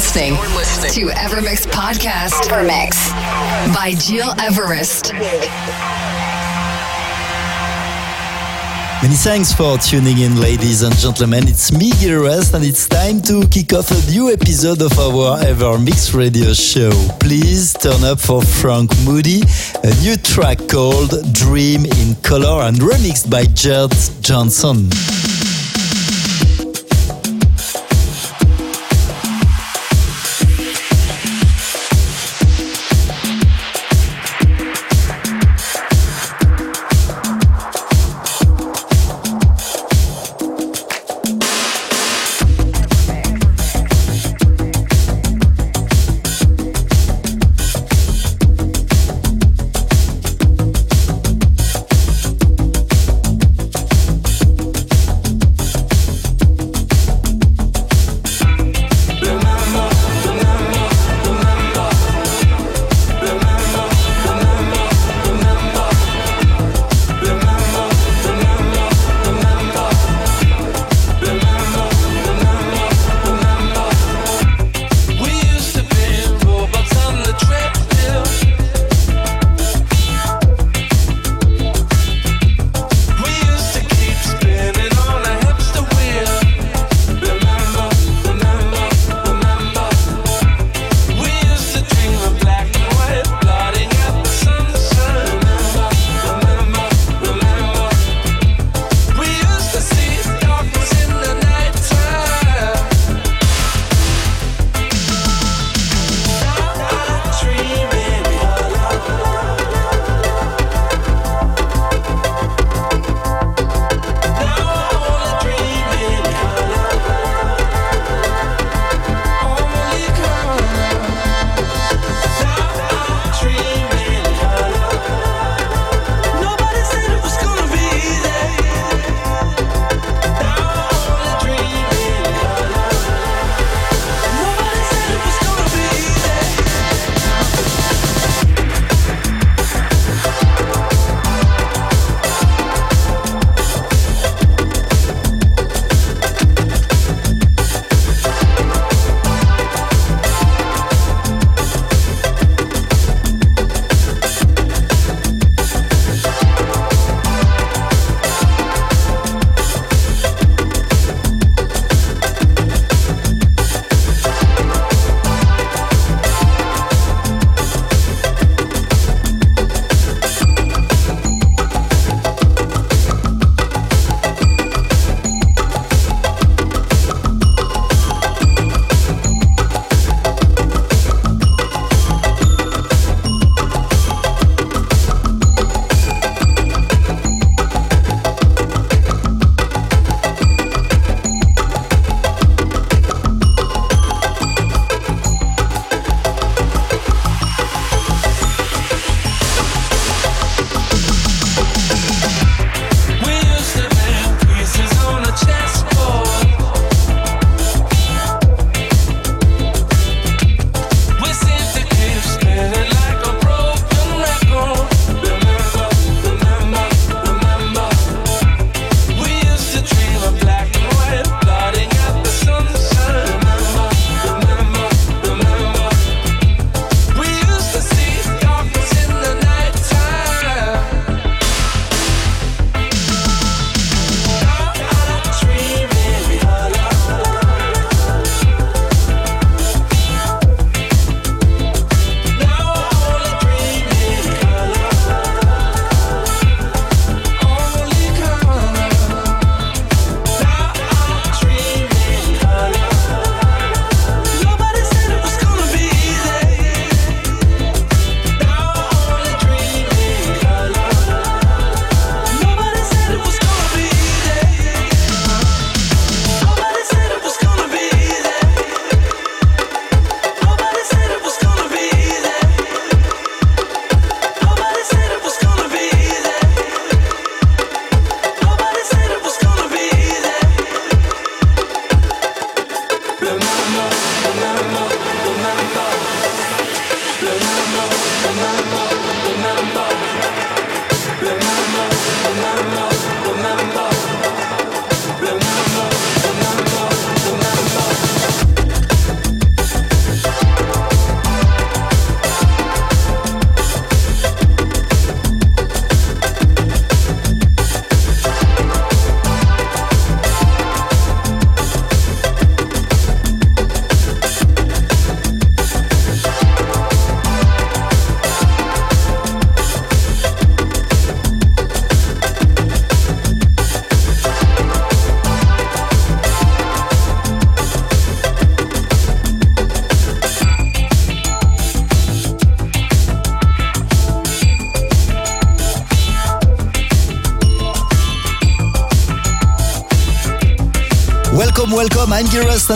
listening to Evermix Podcast. Evermix by Gil Everest. Many thanks for tuning in, ladies and gentlemen. It's me, Gil Everest, and it's time to kick off a new episode of our Evermix radio show. Please turn up for Frank Moody, a new track called Dream in Color and remixed by Gerd Janson.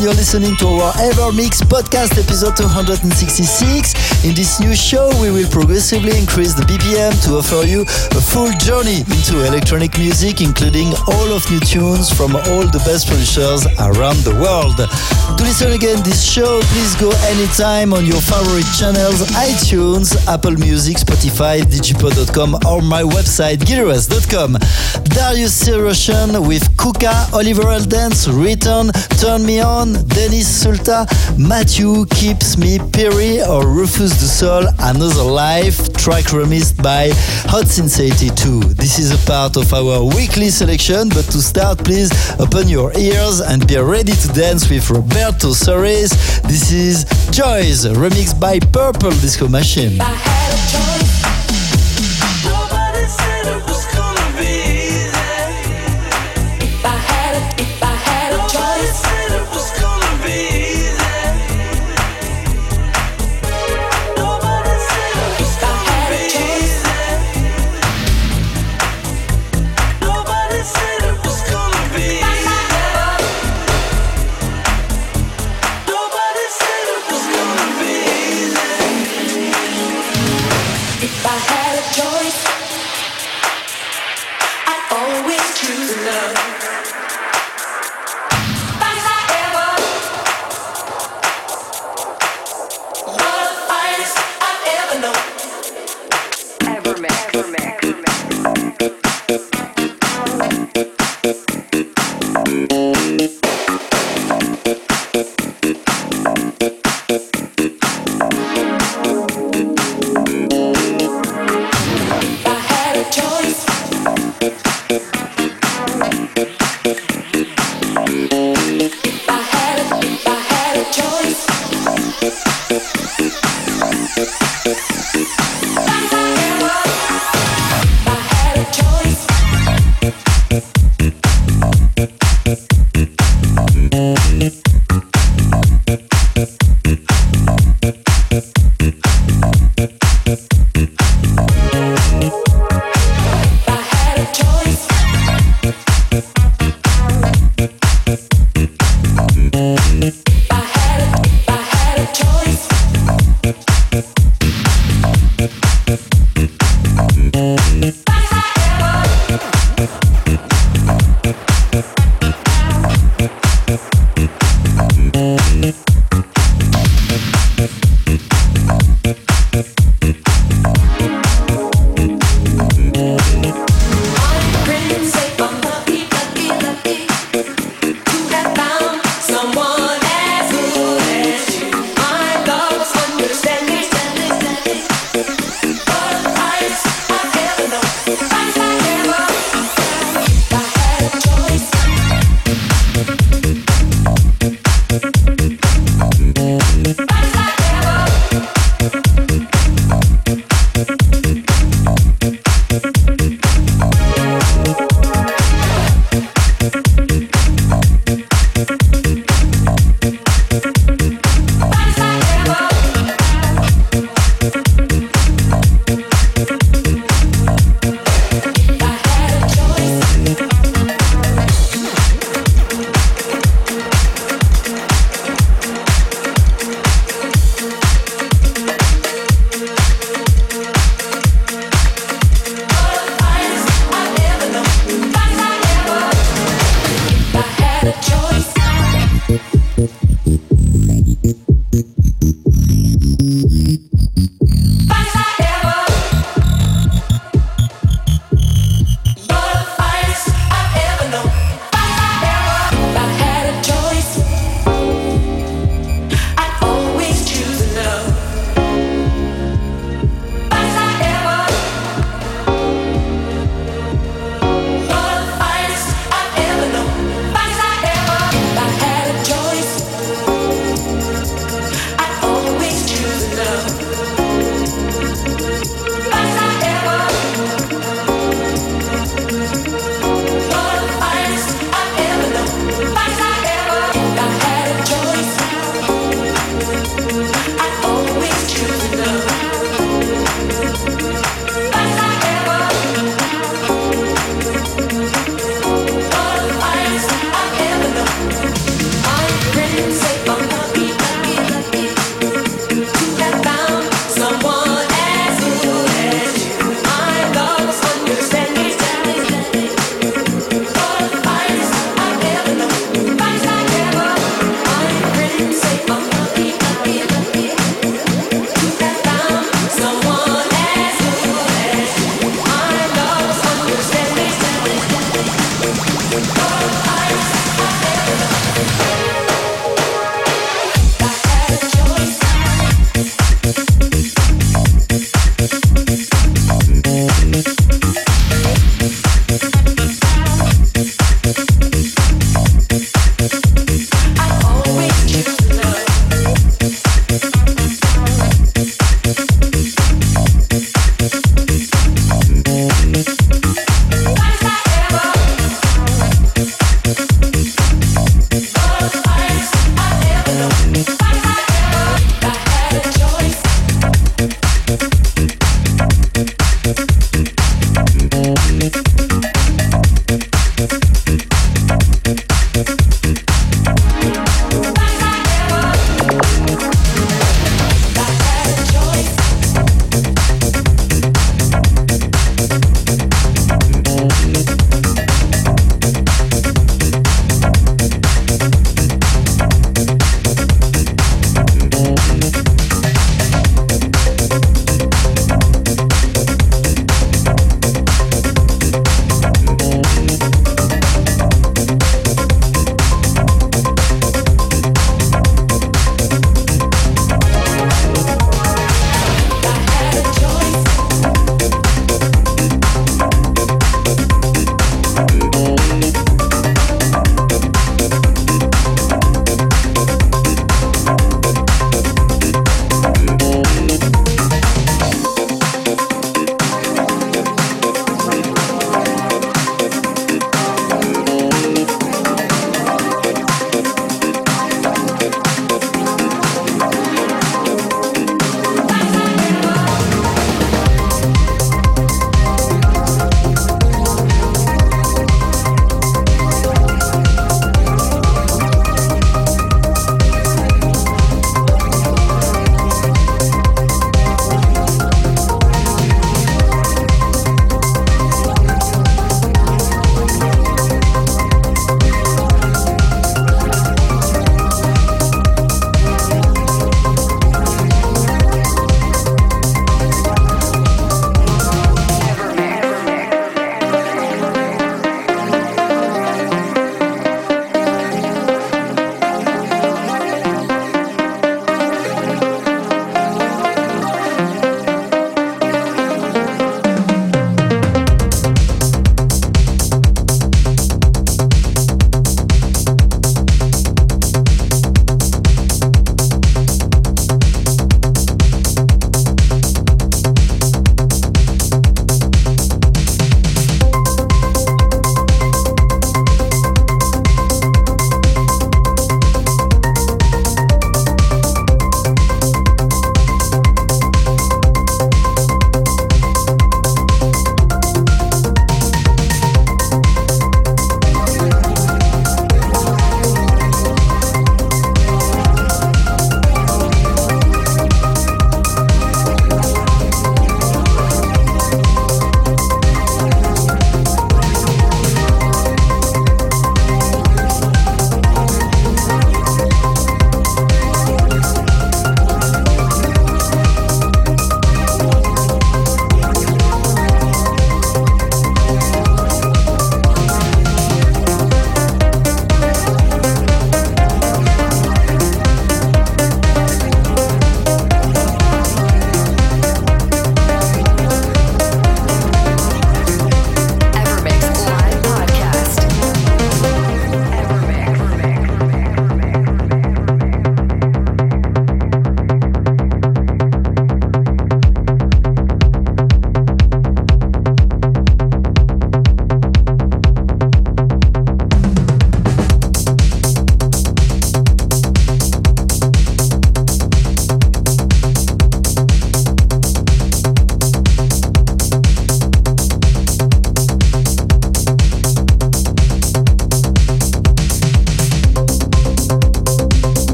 You're listening to our Ever Mix podcast episode 266. In this new show, we will progressively increase the BPM to offer you a full journey into electronic music, including all of new tunes from all the best producers around the world. To listen again this show, please go anytime on your favorite channels, iTunes, Apple Music, Spotify, digipod.com, or my website, gileverest.com. Darius Syrossian with Kuka, Oliver Heldens, Riton, Turn Me On, Dennis Sulta, Matthew Keeps Me Perry, or Rufus Du Sol, Another Life, track remixed by Hot Since 82. This is a part of our weekly selection, but to start, please open your ears and be ready to dance with Roberto Soares. This is Joys, remixed by Purple Disco Machine.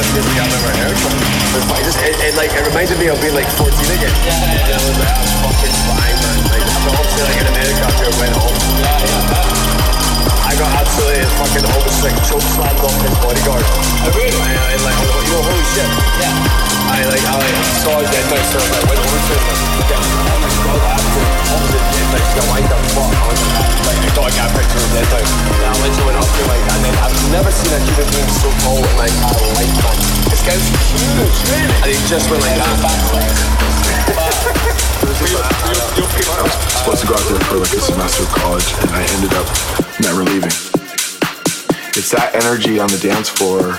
This is the best lift music I've ever heard, man. It, just, it, it, like, it reminded me of being like 14 again. Yeah, yeah, And I was like, I'm fucking fine, man. Like, after obviously, like, in America, after I went home. Yeah, yeah. I got absolutely fucking almost like choke slammed off his bodyguard. I really? I, I like, you know, holy shit. Yeah. I like, I like saw deadmau5, so I like, went over to him and yeah, oh my god, after opposite deadmau5, got lined up, fuck, I was like, like, I thought I got a picture of mouse. And I went up to like, and then I've never seen a human being so tall in my entire life, man. This guy's huge, and he just went like that. I was supposed to go out there for like a semester of college, and I ended up never leaving. It's that energy on the dance floor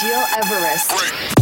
Gil Everest.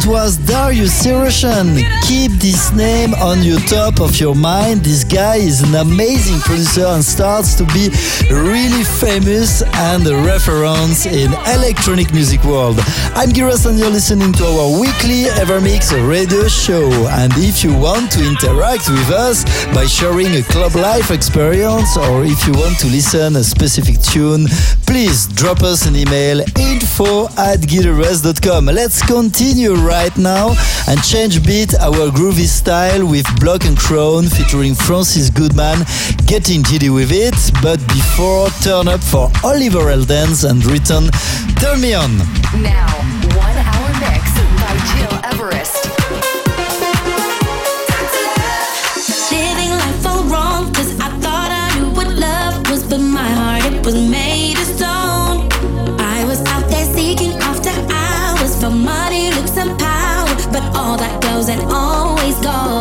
That was Darius Syrossian. Keep this name on your top of your mind. This guy is an amazing producer and starts to be really famous and a reference in electronic music world. I'm Giras and you're listening to our weekly EverMix radio show. And if you want to interact with us by sharing a club life experience or if you want to listen a specific tune, please drop us an email info at gileverest.com. Let's continue right now and change beat our groovy style with Block and Crown featuring Francis Goodman getting giddy with it. But before, turn up for Oliver Heldens and Riton Turn Me On. Now, one hour mix by Gil gone.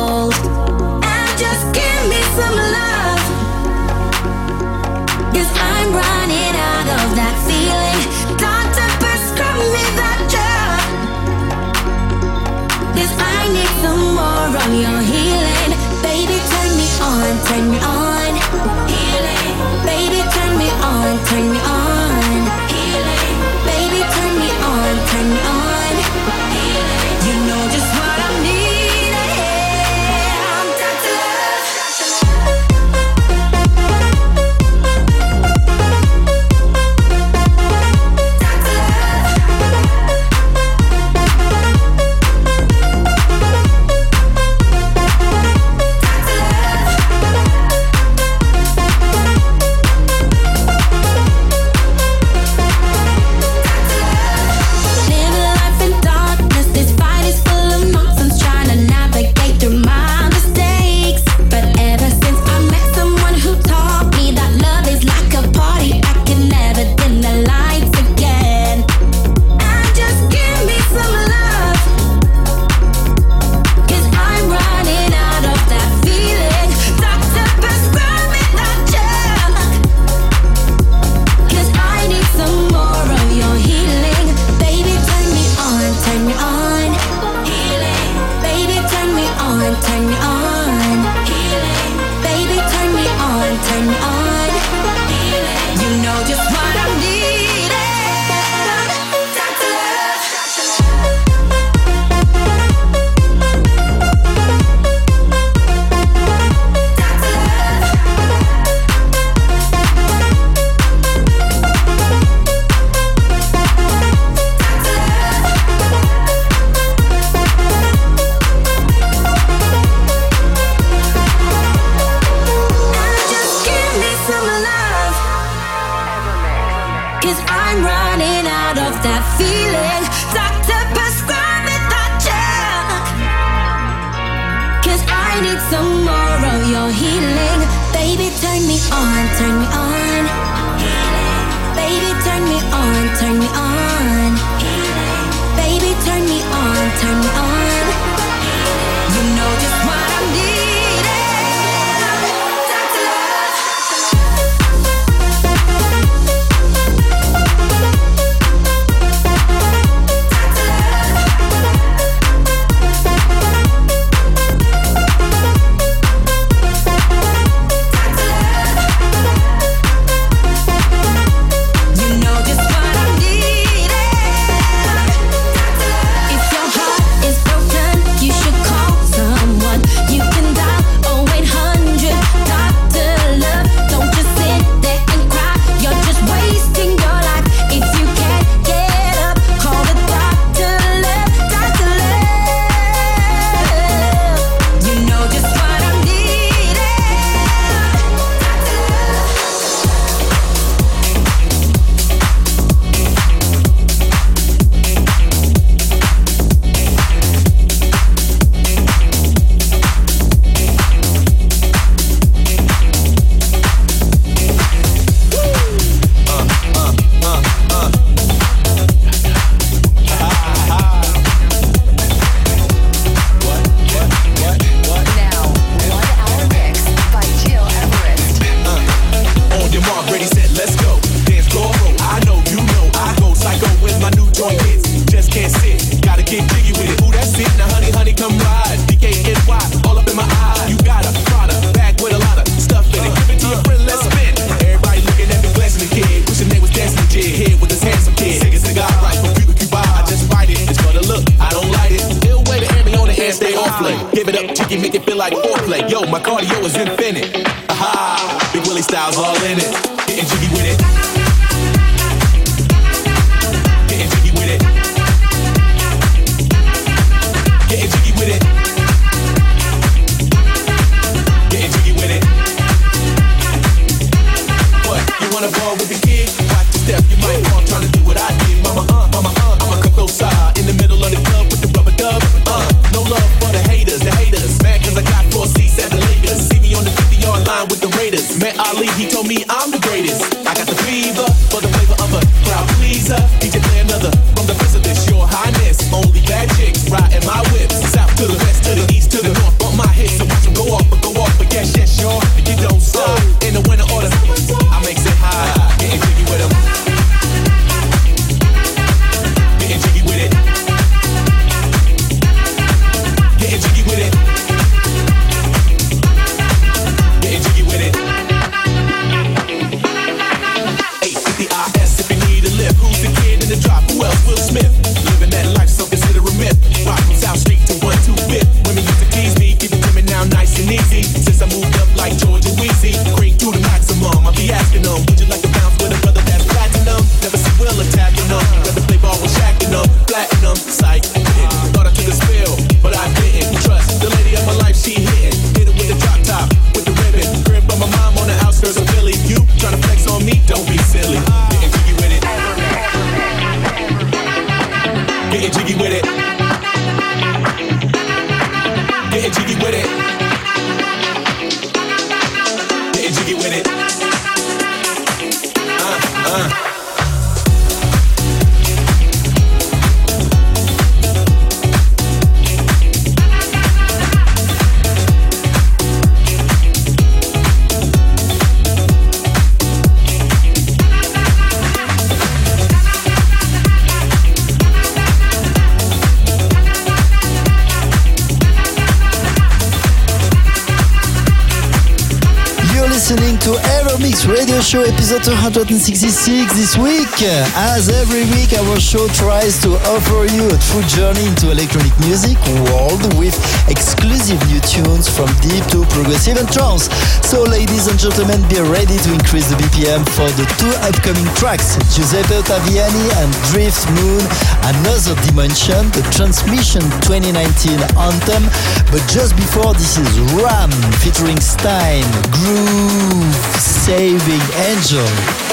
Radio Show, episode 266 this week. As every week, our show tries to offer you a true journey into electronic music world with exclusive new tunes from deep to progressive and trance. So, ladies and gentlemen, be ready to increase the BPM for the two upcoming tracks, Giuseppe Ottaviani and Driftmoon, Another Dimension, the Transmission 2019 anthem. But just before, this is Ram featuring Stein, Grooves. Saving Angel.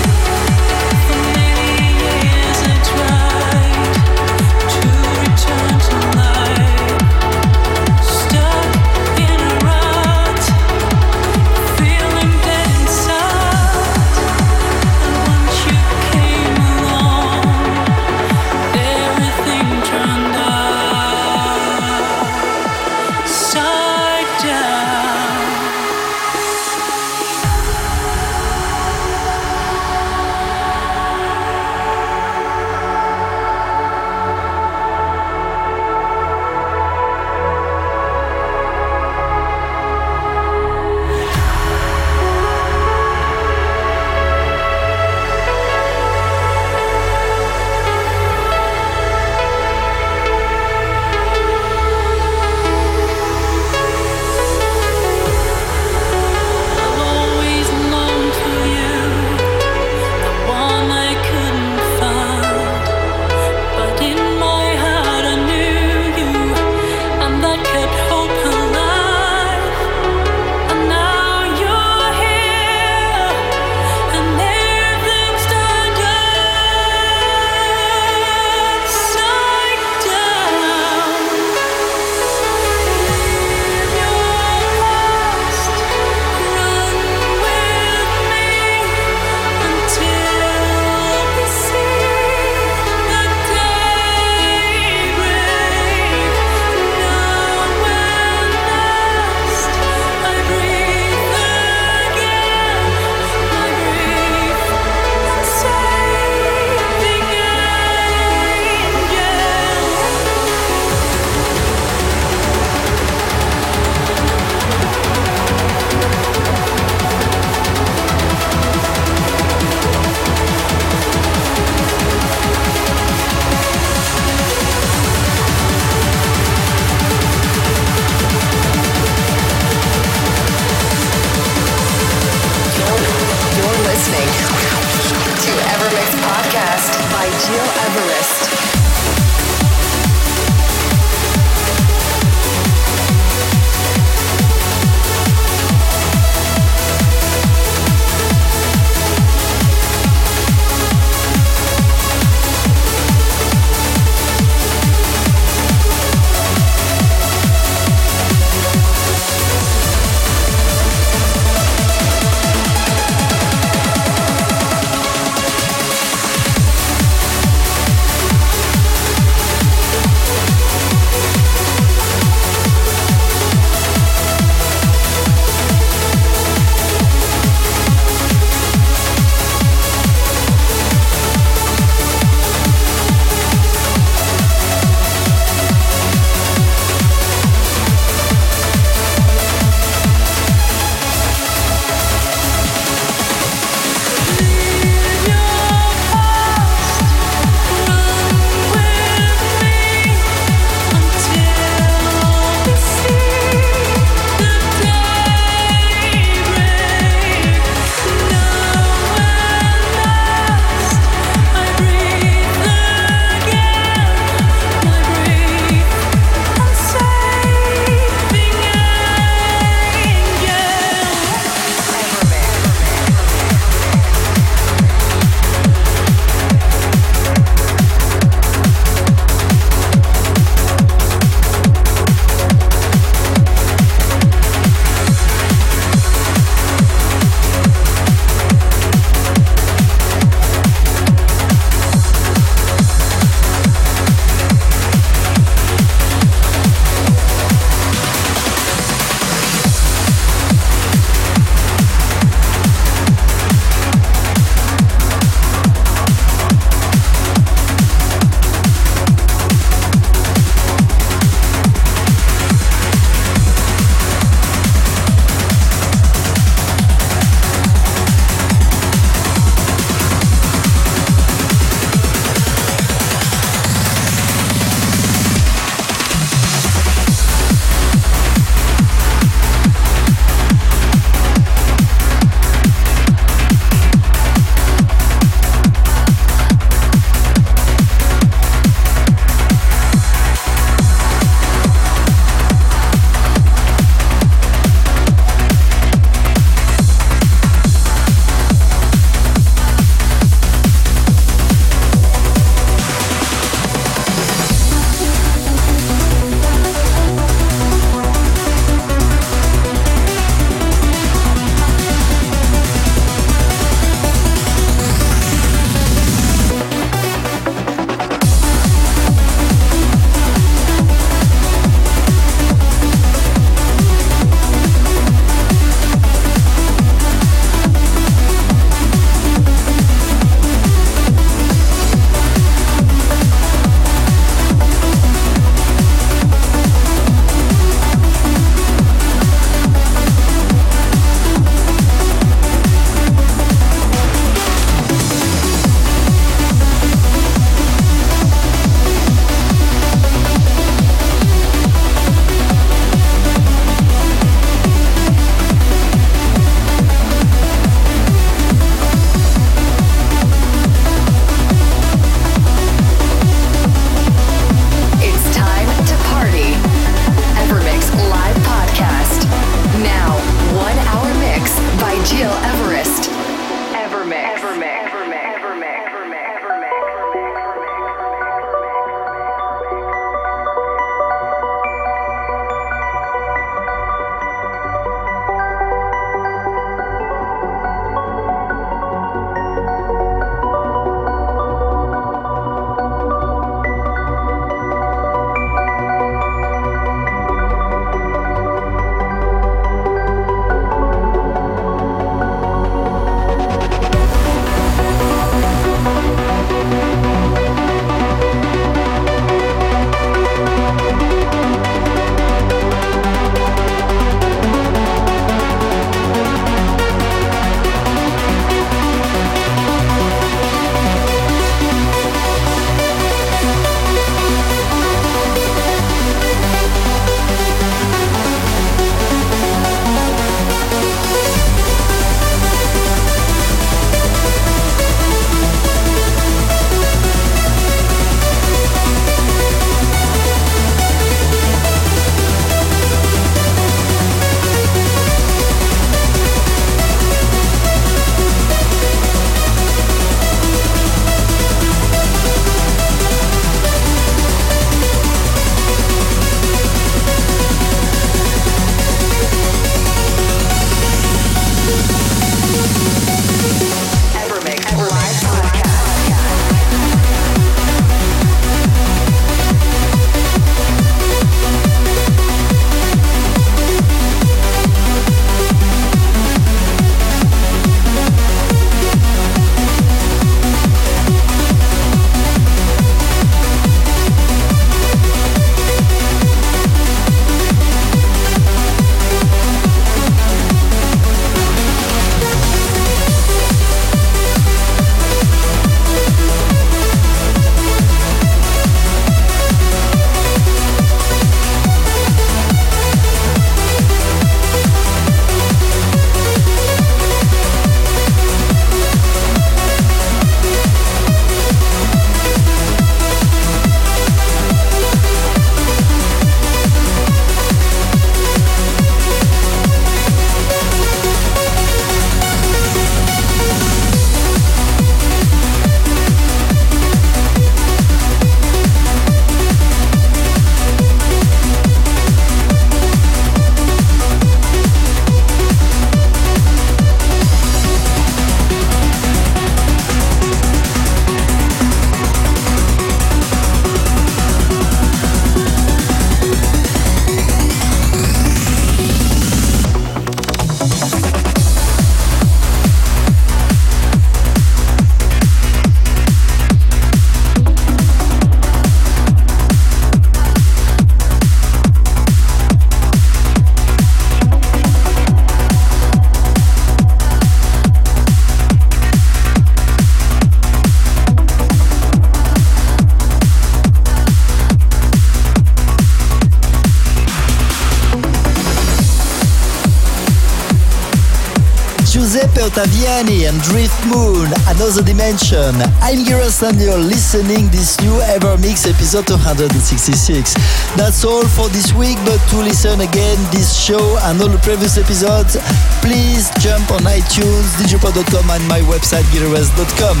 Ottaviani and Driftmoon, Another Dimension. I'm Giras and you're listening this new EverMix episode 266. That's all for this week, but to listen again this show and all the previous episodes, please jump on iTunes, digipod.com and my website gileverest.com.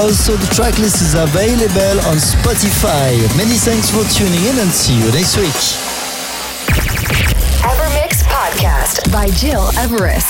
Also, the tracklist is available on Spotify. Many thanks for tuning in and see you next week. EverMix Podcast by Gil Everest.